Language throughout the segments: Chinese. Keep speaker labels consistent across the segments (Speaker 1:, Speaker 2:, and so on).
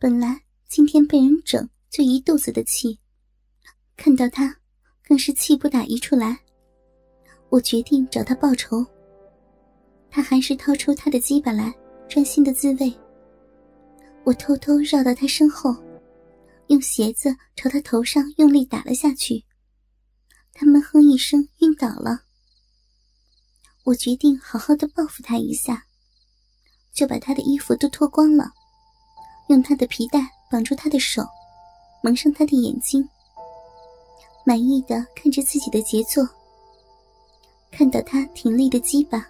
Speaker 1: 本来今天被人整就一肚子的气，看到他更是气不打一处来。我决定找他报仇。他还是掏出他的鸡巴来，专心的自慰。我偷偷绕到他身后，用鞋子朝他头上用力打了下去。他闷哼一声，晕倒了。我决定好好的报复他一下，就把他的衣服都脱光了。用他的皮带绑住他的手，蒙上他的眼睛，满意的看着自己的杰作。看到他挺立的鸡巴，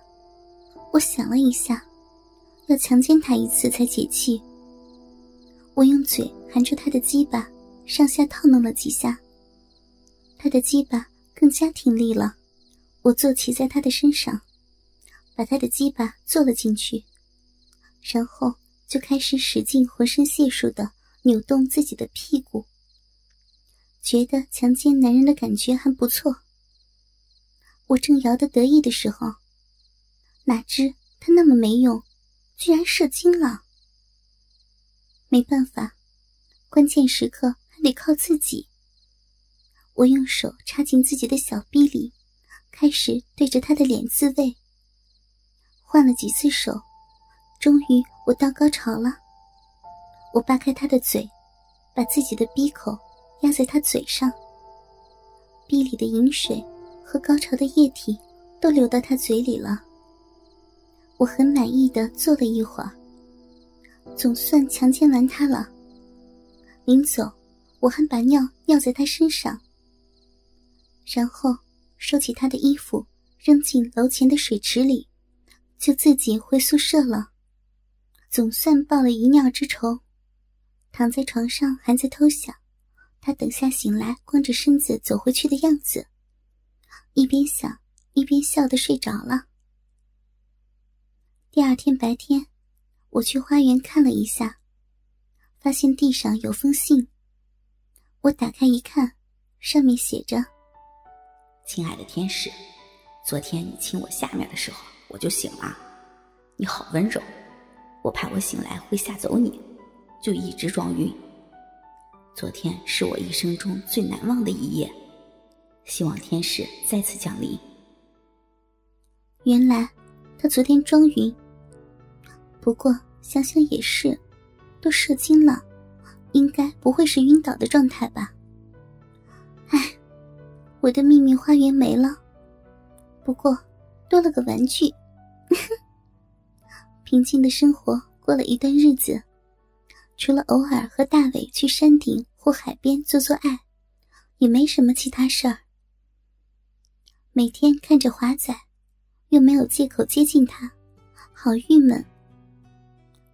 Speaker 1: 我想了一下，要强奸他一次才解气。我用嘴含住他的鸡巴，上下套弄了几下，他的鸡巴更加挺立了。我坐骑在他的身上，把他的鸡巴坐了进去，然后。就开始使劲浑身解数的扭动自己的屁股，觉得强奸男人的感觉还不错。我正摇得得意的时候，哪知他那么没用，居然射精了。没办法，关键时刻还得靠自己。我用手插进自己的小逼里，开始对着他的脸自慰，换了几次手。终于，我到高潮了。我扒开他的嘴，把自己的鼻口压在他嘴上。鼻里的饮水和高潮的液体都流到他嘴里了。我很满意的坐了一会儿，总算强奸完他了。临走，我还把尿尿在他身上，然后收起他的衣服，扔进楼前的水池里，就自己回宿舍了。总算报了一尿之仇，躺在床上还在偷想，他等下醒来光着身子走回去的样子，一边想一边笑的睡着了。第二天白天，我去花园看了一下，发现地上有封信。我打开一看，上面写着：“
Speaker 2: 亲爱的天使，昨天你亲我下面的时候，我就醒了，你好温柔。”我怕我醒来会吓走你，就一直装晕。昨天是我一生中最难忘的一夜，希望天使再次降临。
Speaker 1: 原来他昨天装晕，不过想想也是，都射精了，应该不会是晕倒的状态吧？唉，我的秘密花园没了，不过多了个玩具。平静的生活过了一段日子，除了偶尔和大伟去山顶或海边做做爱，也没什么其他事儿。每天看着华仔，又没有借口接近他，好郁闷。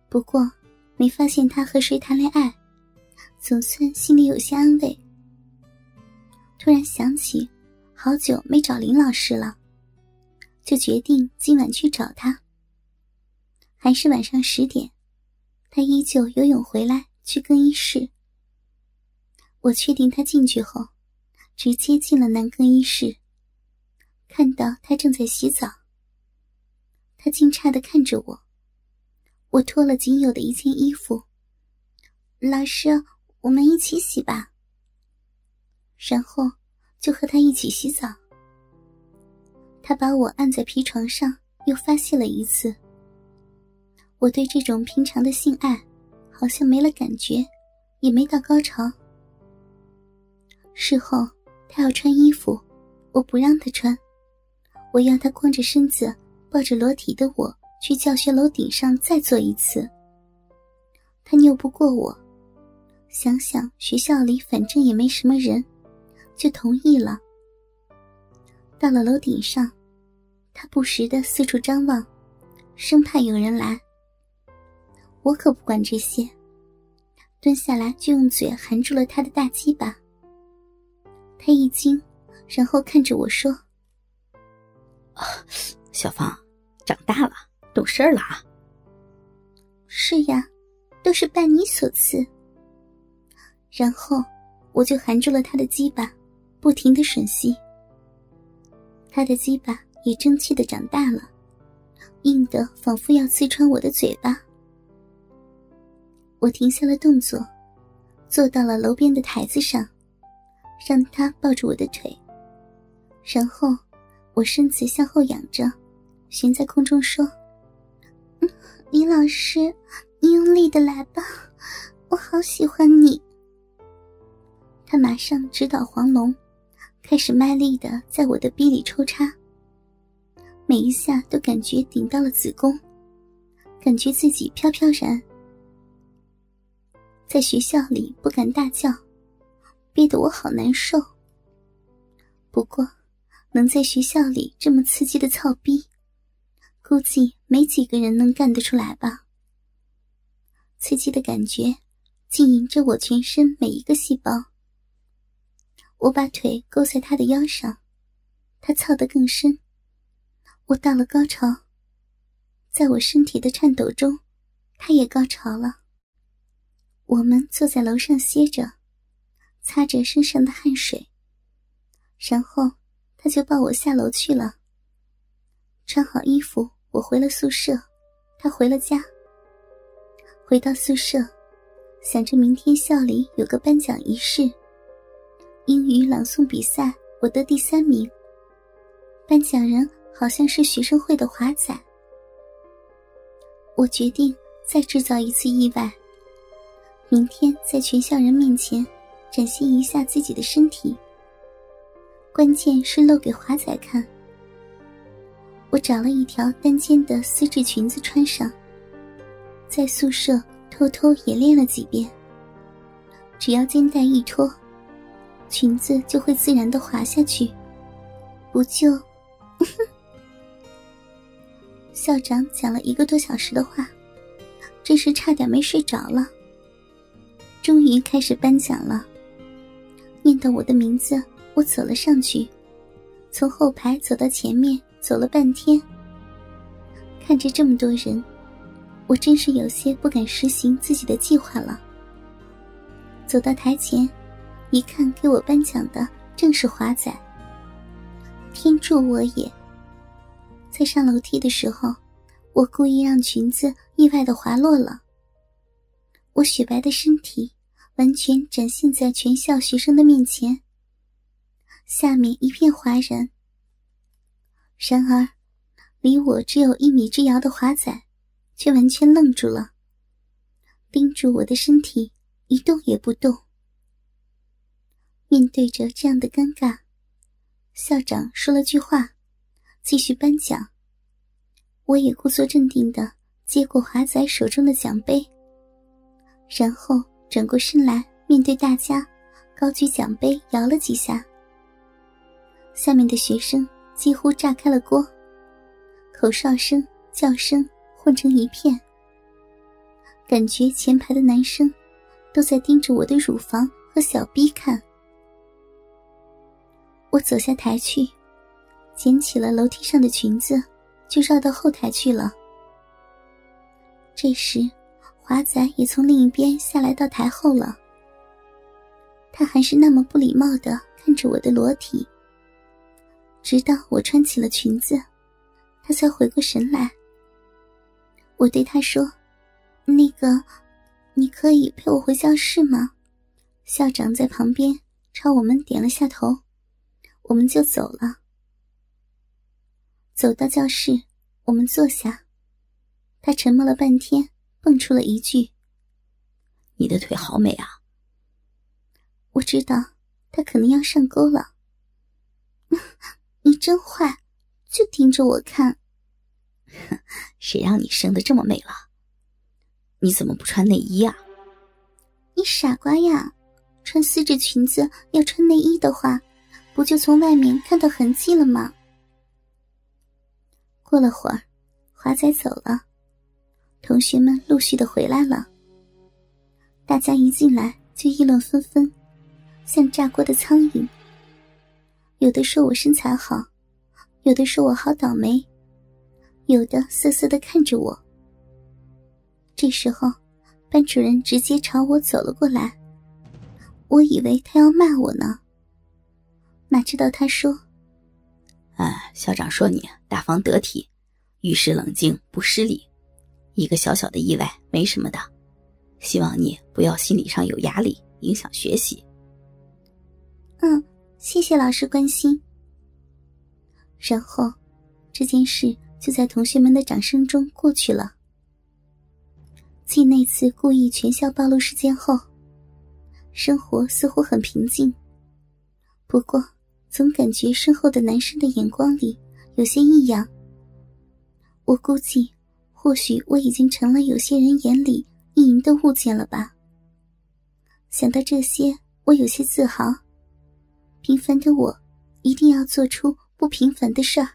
Speaker 1: 不过没发现他和谁谈恋爱，总算心里有些安慰。突然想起，好久没找林老师了，就决定今晚去找他。还是晚上十点，他依旧游泳回来去更衣室。我确定他进去后，直接进了男更衣室，看到他正在洗澡。他惊诧的看着我，我脱了仅有的一件衣服。老师，我们一起洗吧。然后就和他一起洗澡。他把我按在皮床上，又发泄了一次。我对这种平常的性爱，好像没了感觉，也没到高潮。事后他要穿衣服，我不让他穿，我要他光着身子抱着裸体的我去教学楼顶上再做一次。他拗不过我，想想学校里反正也没什么人，就同意了。到了楼顶上，他不时的四处张望，生怕有人来。我可不管这些，蹲下来就用嘴含住了他的大鸡巴。他一惊，然后看着我说：“
Speaker 2: 啊，小芳，长大了，懂事了啊。”“
Speaker 1: 是呀，都是拜你所赐。”然后我就含住了他的鸡巴，不停的吮吸。他的鸡巴也争气的长大了，硬的仿佛要刺穿我的嘴巴。我停下了动作，坐到了楼边的台子上，让他抱住我的腿。然后，我身子向后仰着，悬在空中说：“李老师，你用力的来吧，我好喜欢你。”他马上直捣黄龙，开始卖力的在我的逼里抽插，每一下都感觉顶到了子宫，感觉自己飘飘然。在学校里不敢大叫，憋得我好难受。不过。能在学校里这么刺激的操逼，估计没几个人能干得出来吧。刺激的感觉浸淫着我全身每一个细胞。我把腿勾在他的腰上，他操得更深。我到了高潮，在我身体的颤抖中，他也高潮了。我们坐在楼上歇着，擦着身上的汗水，然后。他就抱我下楼去了。穿好衣服，我回了宿舍，他回了家。回到宿舍，想着明天校里有个颁奖仪式，英语朗诵比赛我得第三名，颁奖人好像是学生会的华仔。我决定再制造一次意外，明天在全校人面前展现一下自己的身体。关键是露给华仔看。我找了一条单肩的丝质裙子穿上，在宿舍偷偷也练了几遍。只要肩带一脱，裙子就会自然的滑下去，不就？校长讲了一个多小时的话，真是差点没睡着了。终于开始颁奖了，念到我的名字。我走了上去，从后排走到前面，走了半天。看着这么多人，我真是有些不敢实行自己的计划了。走到台前，一看给我颁奖的正是华仔。天助我也！在上楼梯的时候，我故意让裙子意外的滑落了，我雪白的身体完全展现在全校学生的面前。下面一片哗然。然而，离我只有一米之遥的华仔，却完全愣住了，盯住我的身体，一动也不动。面对着这样的尴尬，校长说了句话，继续颁奖。我也故作镇定的接过华仔手中的奖杯，然后转过身来面对大家，高举奖杯，摇了几下。下面的学生几乎炸开了锅，口哨声、叫声混成一片。感觉前排的男生都在盯着我的乳房和小逼看。我走下台去，捡起了楼梯上的裙子，就绕到后台去了。这时，华仔也从另一边下来到台后了。他还是那么不礼貌的看着我的裸体。直到我穿起了裙子，他才回过神来。我对他说：“那个，你可以陪我回教室吗？”校长在旁边朝我们点了下头，我们就走了。走到教室，我们坐下。他沉默了半天，蹦出了一句：“
Speaker 2: 你的腿好美啊。”
Speaker 1: 我知道他肯定要上钩了。你真坏，就盯着我看。
Speaker 2: 谁让你生的这么美了？你怎么不穿内衣啊？
Speaker 1: 你傻瓜呀！穿丝质裙子要穿内衣的话，不就从外面看到痕迹了吗？过了会儿，华仔走了，同学们陆续的回来了。大家一进来就议论纷纷，像炸锅的苍蝇。有的说我身材好，有的说我好倒霉，有的瑟瑟的看着我。这时候，班主任直接朝我走了过来，我以为他要骂我呢，哪知道他说：“
Speaker 2: 啊，校长说你大方得体，遇事冷静不失礼，一个小小的意外没什么的，希望你不要心理上有压力，影响学习。
Speaker 1: 嗯，谢谢老师关心。然后，这件事就在同学们的掌声中过去了。继那次故意全校暴露事件后，生活似乎很平静。不过，总感觉身后的男生的眼光里有些异样。我估计，或许我已经成了有些人眼里意淫的物件了吧。想到这些，我有些自豪。平凡的我，一定要做出不平凡的事儿。